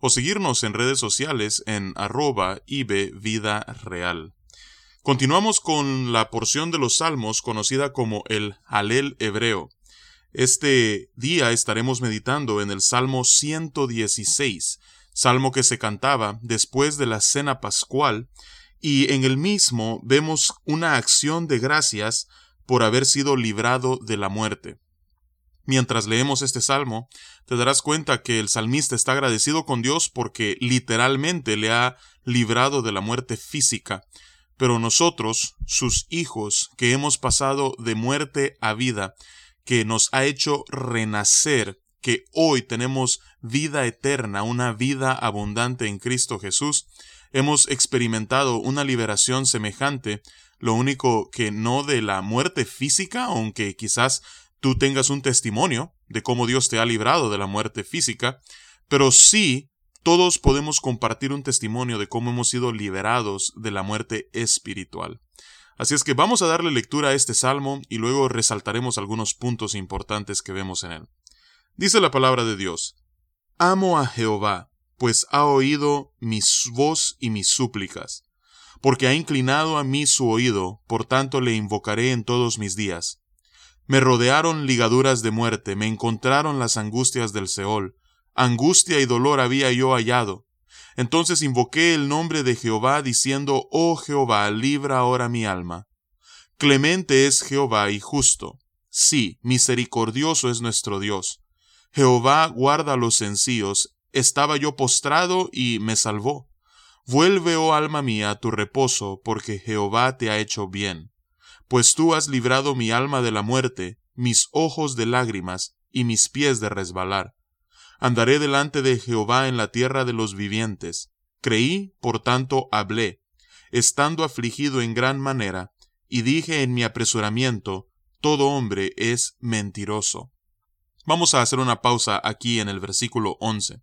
o seguirnos en redes sociales en arroba Vida Real. Continuamos con la porción de los salmos conocida como el Halel hebreo. Este día estaremos meditando en el Salmo 116, salmo que se cantaba después de la cena pascual, y en el mismo vemos una acción de gracias por haber sido librado de la muerte. Mientras leemos este salmo, te darás cuenta que el salmista está agradecido con Dios porque literalmente le ha librado de la muerte física. Pero nosotros, sus hijos, que hemos pasado de muerte a vida, que nos ha hecho renacer, que hoy tenemos vida eterna, una vida abundante en Cristo Jesús, hemos experimentado una liberación semejante, lo único que no de la muerte física, aunque quizás tú tengas un testimonio de cómo Dios te ha librado de la muerte física, pero sí todos podemos compartir un testimonio de cómo hemos sido liberados de la muerte espiritual. Así es que vamos a darle lectura a este salmo y luego resaltaremos algunos puntos importantes que vemos en él. Dice la palabra de Dios, Amo a Jehová, pues ha oído mis voz y mis súplicas, porque ha inclinado a mí su oído, por tanto le invocaré en todos mis días. Me rodearon ligaduras de muerte, me encontraron las angustias del Seol. Angustia y dolor había yo hallado. Entonces invoqué el nombre de Jehová, diciendo, Oh Jehová, libra ahora mi alma. Clemente es Jehová y justo. Sí, misericordioso es nuestro Dios. Jehová guarda los sencillos. Estaba yo postrado y me salvó. Vuelve, oh alma mía, a tu reposo, porque Jehová te ha hecho bien pues tú has librado mi alma de la muerte, mis ojos de lágrimas y mis pies de resbalar. Andaré delante de Jehová en la tierra de los vivientes. Creí, por tanto hablé, estando afligido en gran manera, y dije en mi apresuramiento, todo hombre es mentiroso. Vamos a hacer una pausa aquí en el versículo 11.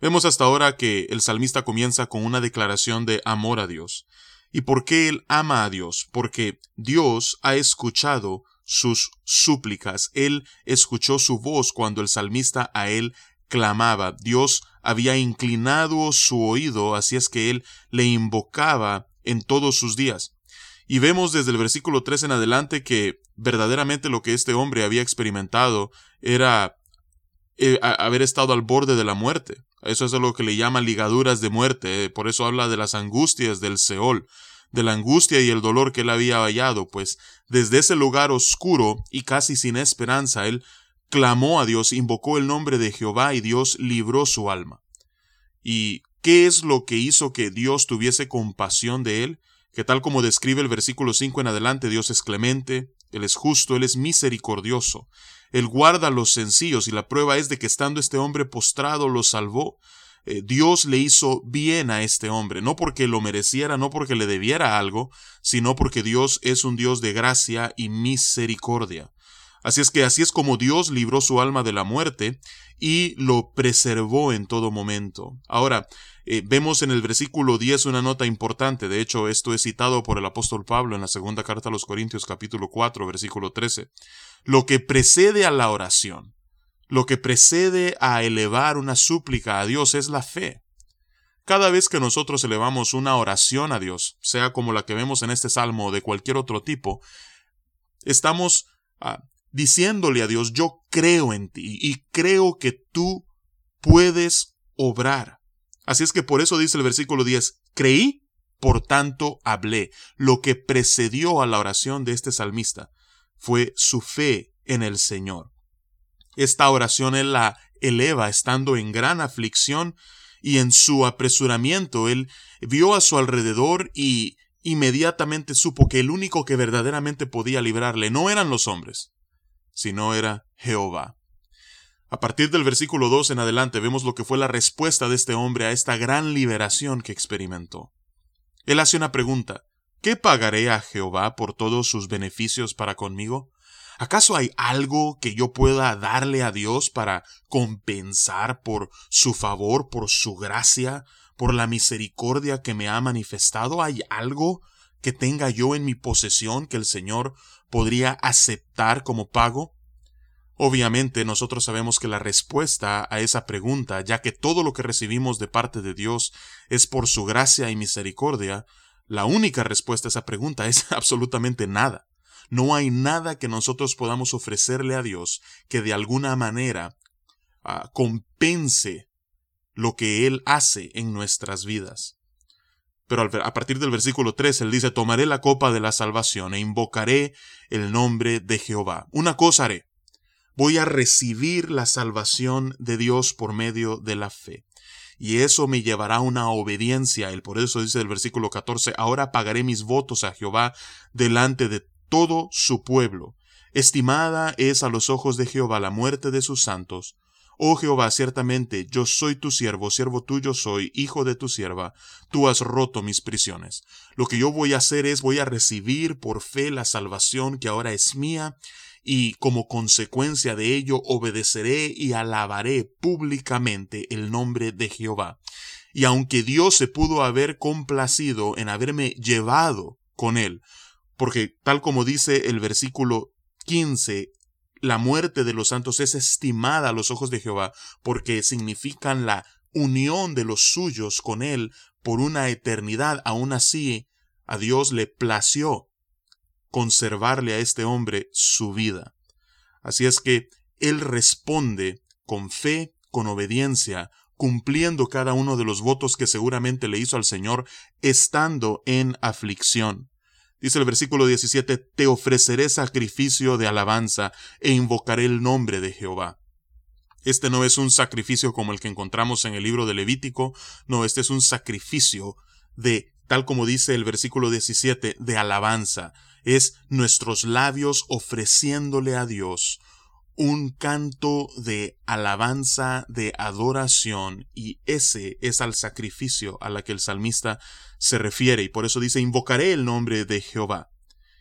Vemos hasta ahora que el salmista comienza con una declaración de amor a Dios. ¿Y por qué él ama a Dios? Porque Dios ha escuchado sus súplicas. Él escuchó su voz cuando el salmista a él clamaba. Dios había inclinado su oído, así es que él le invocaba en todos sus días. Y vemos desde el versículo 3 en adelante que verdaderamente lo que este hombre había experimentado era eh, haber estado al borde de la muerte. Eso es lo que le llama ligaduras de muerte. Eh, por eso habla de las angustias del Seol, de la angustia y el dolor que él había hallado, pues desde ese lugar oscuro y casi sin esperanza, él clamó a Dios, invocó el nombre de Jehová y Dios libró su alma. ¿Y qué es lo que hizo que Dios tuviese compasión de él? Que tal como describe el versículo 5 en adelante, Dios es clemente, Él es justo, Él es misericordioso. Él guarda los sencillos y la prueba es de que estando este hombre postrado lo salvó. Eh, Dios le hizo bien a este hombre, no porque lo mereciera, no porque le debiera algo, sino porque Dios es un Dios de gracia y misericordia. Así es que así es como Dios libró su alma de la muerte y lo preservó en todo momento. Ahora, eh, vemos en el versículo 10 una nota importante, de hecho esto es citado por el apóstol Pablo en la segunda carta a los Corintios capítulo 4 versículo 13. Lo que precede a la oración, lo que precede a elevar una súplica a Dios es la fe. Cada vez que nosotros elevamos una oración a Dios, sea como la que vemos en este salmo o de cualquier otro tipo, estamos ah, diciéndole a Dios, yo creo en ti y creo que tú puedes obrar. Así es que por eso dice el versículo 10, creí, por tanto hablé. Lo que precedió a la oración de este salmista fue su fe en el Señor. Esta oración él la eleva estando en gran aflicción y en su apresuramiento él vio a su alrededor y inmediatamente supo que el único que verdaderamente podía librarle no eran los hombres, sino era Jehová. A partir del versículo 2 en adelante vemos lo que fue la respuesta de este hombre a esta gran liberación que experimentó. Él hace una pregunta. ¿Qué pagaré a Jehová por todos sus beneficios para conmigo? ¿Acaso hay algo que yo pueda darle a Dios para compensar por su favor, por su gracia, por la misericordia que me ha manifestado? ¿Hay algo que tenga yo en mi posesión que el Señor podría aceptar como pago? Obviamente nosotros sabemos que la respuesta a esa pregunta, ya que todo lo que recibimos de parte de Dios es por su gracia y misericordia, la única respuesta a esa pregunta es absolutamente nada. No hay nada que nosotros podamos ofrecerle a Dios que de alguna manera ah, compense lo que Él hace en nuestras vidas. Pero a partir del versículo 3, Él dice, tomaré la copa de la salvación e invocaré el nombre de Jehová. Una cosa haré, voy a recibir la salvación de Dios por medio de la fe. Y eso me llevará a una obediencia. Él por eso dice el versículo 14, ahora pagaré mis votos a Jehová delante de todo su pueblo. Estimada es a los ojos de Jehová la muerte de sus santos. Oh Jehová, ciertamente yo soy tu siervo, siervo tuyo soy, hijo de tu sierva, tú has roto mis prisiones. Lo que yo voy a hacer es voy a recibir por fe la salvación que ahora es mía, y como consecuencia de ello obedeceré y alabaré públicamente el nombre de Jehová. Y aunque Dios se pudo haber complacido en haberme llevado con él, porque tal como dice el versículo 15, la muerte de los santos es estimada a los ojos de Jehová, porque significan la unión de los suyos con Él por una eternidad. Aún así, a Dios le plació conservarle a este hombre su vida. Así es que Él responde con fe, con obediencia, cumpliendo cada uno de los votos que seguramente le hizo al Señor, estando en aflicción. Dice el versículo 17, Te ofreceré sacrificio de alabanza e invocaré el nombre de Jehová. Este no es un sacrificio como el que encontramos en el libro de Levítico, no, este es un sacrificio de, tal como dice el versículo 17, de alabanza. Es nuestros labios ofreciéndole a Dios un canto de alabanza, de adoración, y ese es al sacrificio a la que el salmista se refiere, y por eso dice, invocaré el nombre de Jehová.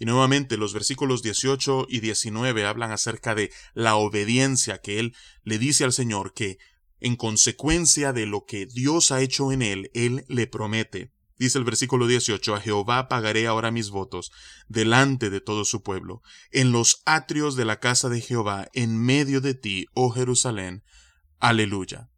Y nuevamente los versículos 18 y 19 hablan acerca de la obediencia que él le dice al Señor que, en consecuencia de lo que Dios ha hecho en él, él le promete Dice el versículo 18, a Jehová pagaré ahora mis votos delante de todo su pueblo, en los atrios de la casa de Jehová, en medio de ti, oh Jerusalén. Aleluya.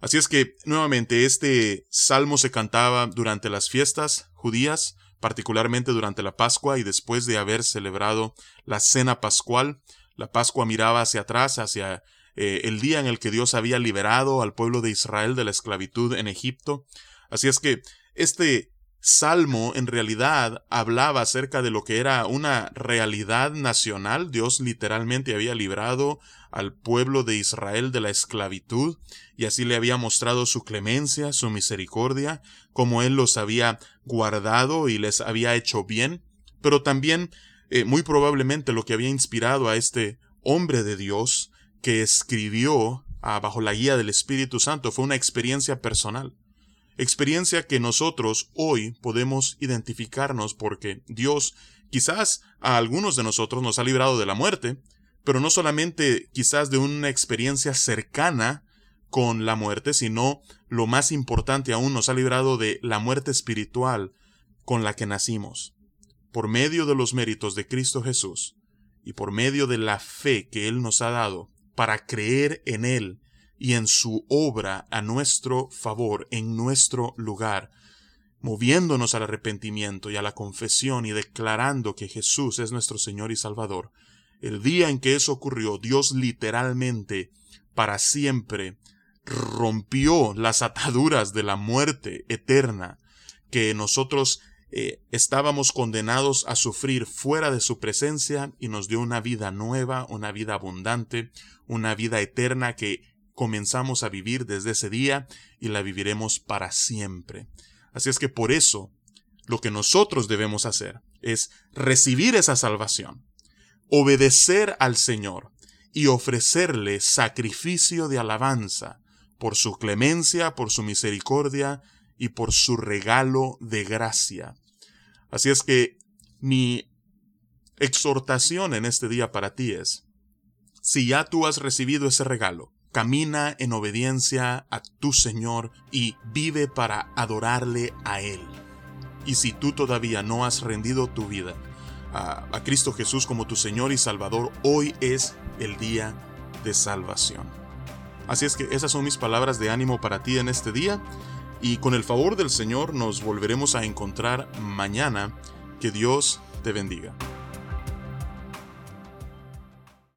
Así es que, nuevamente, este salmo se cantaba durante las fiestas judías, particularmente durante la Pascua y después de haber celebrado la cena pascual. La Pascua miraba hacia atrás, hacia eh, el día en el que Dios había liberado al pueblo de Israel de la esclavitud en Egipto. Así es que este salmo en realidad hablaba acerca de lo que era una realidad nacional. Dios literalmente había librado al pueblo de Israel de la esclavitud y así le había mostrado su clemencia, su misericordia, como él los había guardado y les había hecho bien, pero también eh, muy probablemente lo que había inspirado a este hombre de Dios que escribió ah, bajo la guía del Espíritu Santo fue una experiencia personal experiencia que nosotros hoy podemos identificarnos porque Dios quizás a algunos de nosotros nos ha librado de la muerte, pero no solamente quizás de una experiencia cercana con la muerte, sino lo más importante aún nos ha librado de la muerte espiritual con la que nacimos. Por medio de los méritos de Cristo Jesús y por medio de la fe que Él nos ha dado para creer en Él y en su obra a nuestro favor, en nuestro lugar, moviéndonos al arrepentimiento y a la confesión y declarando que Jesús es nuestro Señor y Salvador. El día en que eso ocurrió, Dios literalmente, para siempre, rompió las ataduras de la muerte eterna que nosotros eh, estábamos condenados a sufrir fuera de su presencia y nos dio una vida nueva, una vida abundante, una vida eterna que comenzamos a vivir desde ese día y la viviremos para siempre. Así es que por eso lo que nosotros debemos hacer es recibir esa salvación, obedecer al Señor y ofrecerle sacrificio de alabanza por su clemencia, por su misericordia y por su regalo de gracia. Así es que mi exhortación en este día para ti es, si ya tú has recibido ese regalo, camina en obediencia a tu Señor y vive para adorarle a Él. Y si tú todavía no has rendido tu vida a, Cristo Jesús como tu Señor y Salvador, hoy es el día de salvación. Así es que esas son mis palabras de ánimo para ti en este día y con el favor del Señor nos volveremos a encontrar mañana. Que Dios te bendiga.